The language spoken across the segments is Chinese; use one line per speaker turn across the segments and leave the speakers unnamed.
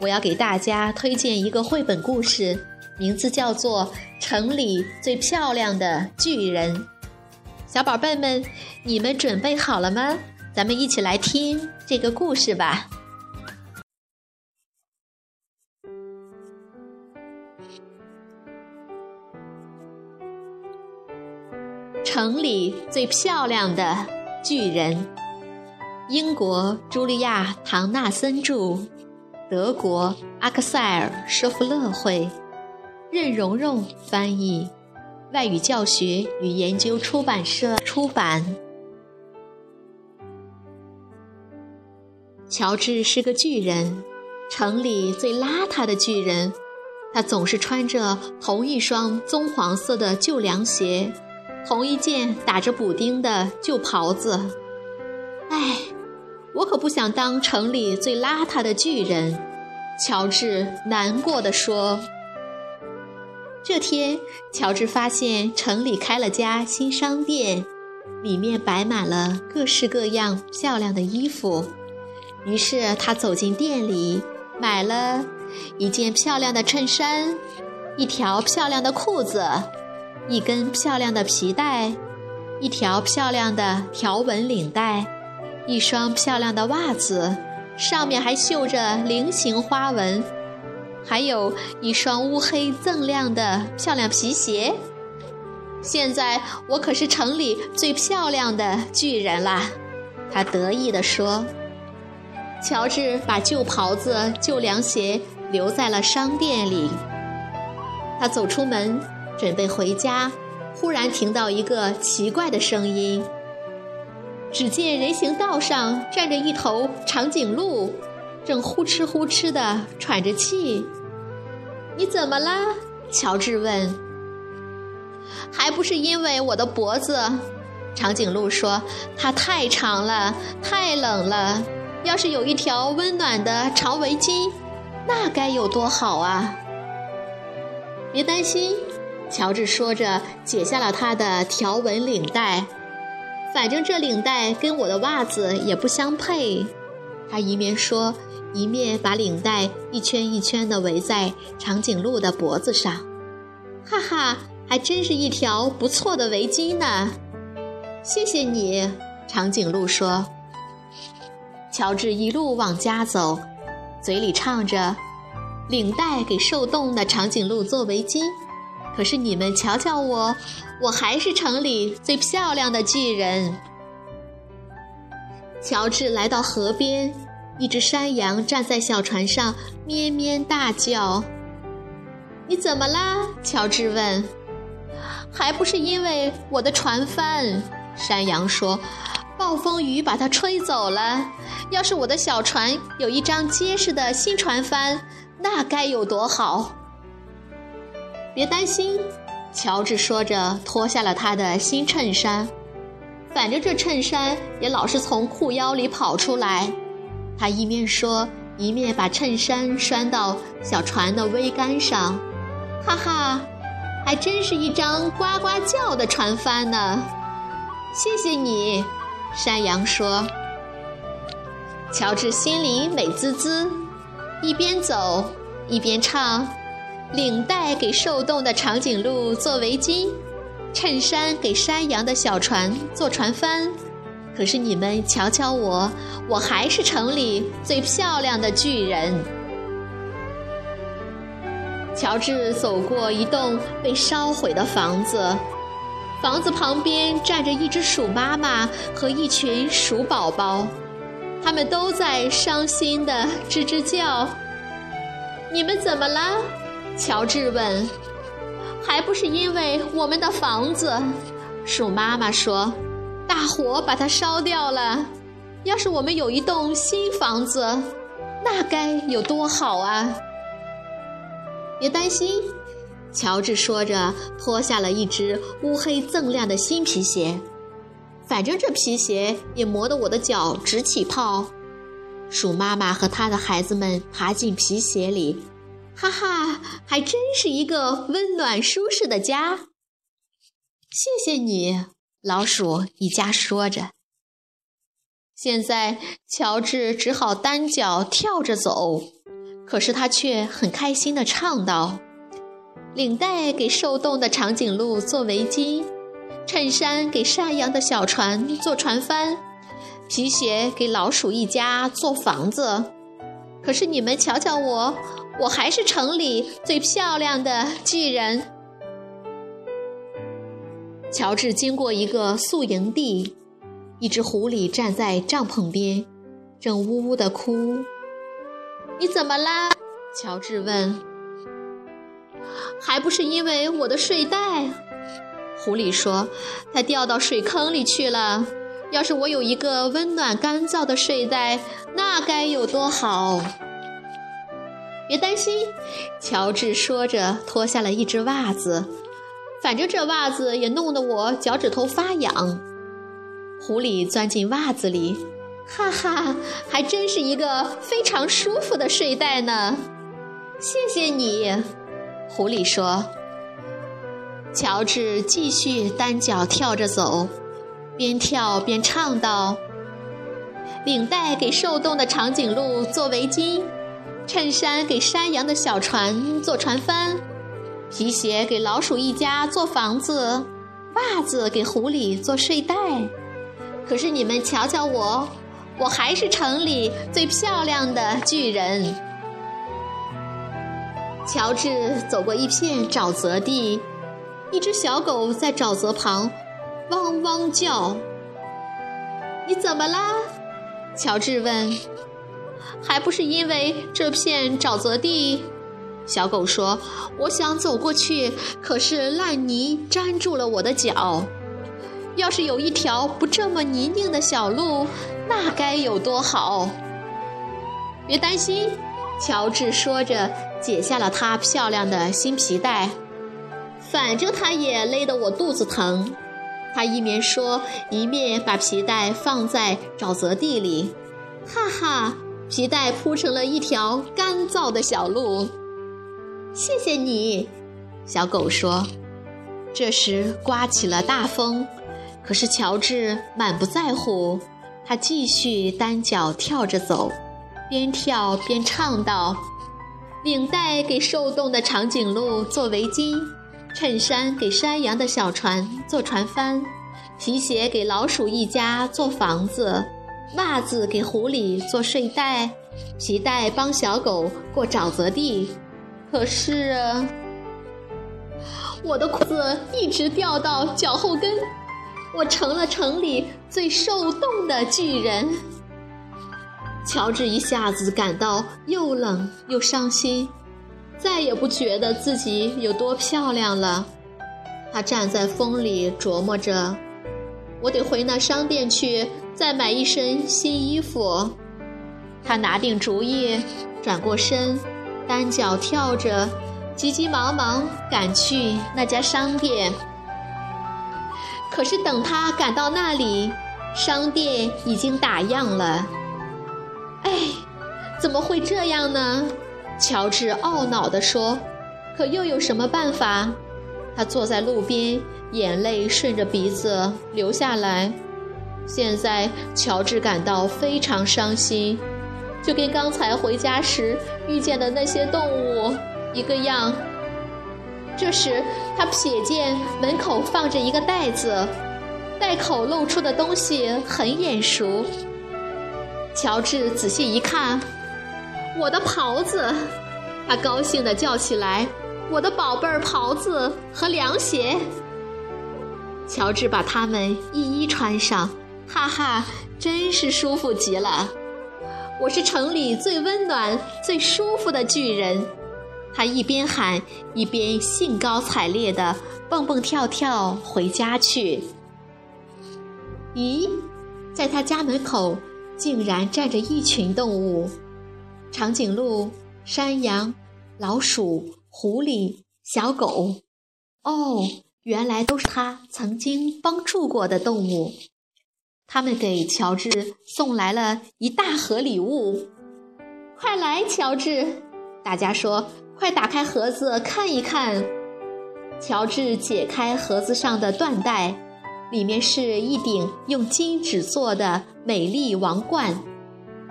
我要给大家推荐一个绘本故事，名字叫做《城里最漂亮的巨人》。小宝贝们，你们准备好了吗？咱们一起来听这个故事吧。城里最漂亮的巨人，英国茱莉亚·唐纳森著，德国阿克塞尔·舍夫勒会，任蓉蓉翻译，外语教学与研究出版社出版。乔治是个巨人，城里最邋遢的巨人。他总是穿着同一双棕黄色的旧凉鞋。同一件打着补丁的旧袍子，我可不想当城里最邋遢的巨人。乔治难过的说。这天，乔治发现城里开了家新商店，里面摆满了各式各样漂亮的衣服。于是他走进店里，买了一件漂亮的衬衫，一条漂亮的裤子。一根漂亮的皮带，一条漂亮的条纹领带，一双漂亮的袜子，上面还绣着菱形花纹，还有一双乌黑锃亮的漂亮皮鞋。现在我可是城里最漂亮的巨人啦！他得意地说。乔治把旧袍子、旧凉鞋留在了商店里。他走出门。准备回家，忽然听到一个奇怪的声音。只见人行道上站着一头长颈鹿，正呼哧呼哧地喘着气。你怎么了？乔治问。还不是因为我的脖子，长颈鹿说，它太长了，太冷了。要是有一条温暖的长围巾，那该有多好啊！别担心。乔治说着，解下了他的条纹领带。反正这领带跟我的袜子也不相配。他一面说，一面把领带一圈一圈地围在长颈鹿的脖子上。哈哈，还真是一条不错的围巾呢！谢谢你，长颈鹿说。乔治一路往家走，嘴里唱着：“领带给受冻的长颈鹿做围巾。”可是你们瞧瞧我，我还是城里最漂亮的巨人。乔治来到河边，一只山羊站在小船上，咩咩大叫。你怎么啦？乔治问。还不是因为我的船帆，山羊说，暴风雨把它吹走了。要是我的小船有一张结实的新船帆，那该有多好。别担心，乔治说着，脱下了他的新衬衫。反正这衬衫也老是从裤腰里跑出来。他一面说，一面把衬衫拴到小船的桅杆上。哈哈，还真是一张呱呱叫的船帆呢！谢谢你，山羊说。乔治心里美滋滋，一边走一边唱。领带给受冻的长颈鹿做围巾，衬衫给山羊的小船做船帆。可是你们瞧瞧我，我还是城里最漂亮的巨人。乔治走过一栋被烧毁的房子，房子旁边站着一只鼠妈妈和一群鼠宝宝，他们都在伤心的吱吱叫。你们怎么了？乔治问：“还不是因为我们的房子？”鼠妈妈说：“大火把它烧掉了。要是我们有一栋新房子，那该有多好啊！”别担心。”乔治说着，脱下了一只乌黑锃亮的新皮鞋。反正这皮鞋也磨得我的脚直起泡。鼠妈妈和她的孩子们爬进皮鞋里，哈哈，还真是一个温暖舒适的家。谢谢你，老鼠一家说着。现在，乔治只好单脚跳着走，可是他却很开心地唱道。领带给受冻的长颈鹿做围巾，衬衫给山羊的小船做船帆，皮鞋给老鼠一家做房子。可是你们瞧瞧我，我还是城里最漂亮的巨人。乔治经过一个宿营地，一只狐狸站在帐篷边，正呜呜地哭。你怎么啦？乔治问。还不是因为我的睡袋，狐狸说：“它掉到水坑里去了。要是我有一个温暖干燥的睡袋，那该有多好！”别担心，乔治说着，脱下了一只袜子。反正这袜子也弄得我脚趾头发痒。狐狸钻进袜子里，哈哈，还真是一个非常舒服的睡袋呢。谢谢你。狐狸说：“乔治继续单脚跳着走，边跳边唱道：‘领带给受冻的长颈鹿做围巾，衬衫给山羊的小船做船帆，皮鞋给老鼠一家做房子，袜子给狐狸做睡袋。可是你们瞧瞧我，我还是城里最漂亮的巨人。’”乔治走过一片沼泽地，一只小狗在沼泽旁汪汪叫。“你怎么啦？”乔治问。“还不是因为这片沼泽地。”小狗说，“我想走过去，可是烂泥粘住了我的脚。要是有一条不这么泥泞的小路，那该有多好！”别担心。乔治说着，解下了他漂亮的新皮带。反正他也勒得我肚子疼。他一面说，一面把皮带放在沼泽地里。哈哈，皮带铺成了一条干燥的小路。谢谢你，小狗说。这时刮起了大风，可是乔治满不在乎，他继续单脚跳着走。边跳边唱道：“领带给受冻的长颈鹿做围巾，衬衫给山羊的小船做船帆，皮鞋给老鼠一家做房子，袜子给狐狸做睡袋，皮带帮小狗过沼泽地。可是，我的裤子一直掉到脚后跟，我成了城里最受冻的巨人。”乔治一下子感到又冷又伤心，再也不觉得自己有多漂亮了。他站在风里琢磨着：“我得回那商店去，再买一身新衣服。”他拿定主意，转过身，单脚跳着，急急忙忙赶去那家商店。可是等他赶到那里，商店已经打烊了。哎，怎么会这样呢？乔治懊恼地说。可又有什么办法？他坐在路边，眼泪顺着鼻子流下来。现在，乔治感到非常伤心，就跟刚才回家时遇见的那些动物一个样。这时，他瞥见门口放着一个袋子，袋口露出的东西很眼熟。乔治仔细一看，我的袍子，他高兴地叫起来：“我的宝贝儿袍子和凉鞋！”乔治把它们一一穿上，哈哈，真是舒服极了！我是城里最温暖、最舒服的巨人。他一边喊，一边兴高采烈地蹦蹦跳跳回家去。咦，在他家门口。竟然站着一群动物：长颈鹿、山羊、老鼠、狐狸、小狗。哦，原来都是他曾经帮助过的动物。他们给乔治送来了一大盒礼物。快来，乔治！大家说：“快打开盒子看一看。”乔治解开盒子上的缎带，里面是一顶用金纸做的美丽王冠，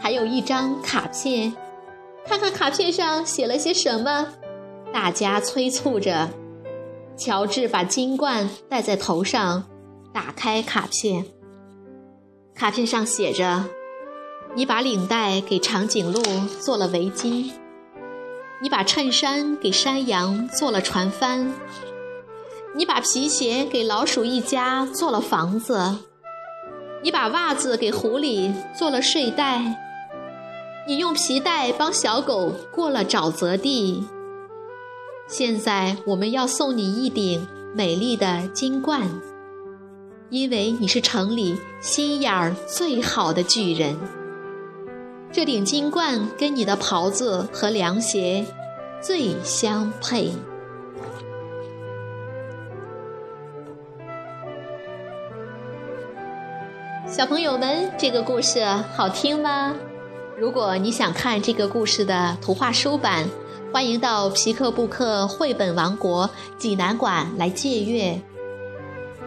还有一张卡片。看看卡片上写了些什么？大家催促着。乔治把金冠戴在头上，打开卡片。卡片上写着：“你把领带给长颈鹿做了围巾，你把衬衫给山羊做了船帆，你把皮鞋给老鼠一家做了房子，你把袜子给狐狸做了睡袋，你用皮带帮小狗过了沼泽地。”现在我们要送你一顶美丽的金冠，因为你是城里心眼儿最好的巨人。这顶金冠跟你的袍子和凉鞋最相配。小朋友们，这个故事好听吗？如果你想看这个故事的图画书版。欢迎到皮克布克绘本王国济南馆来借阅，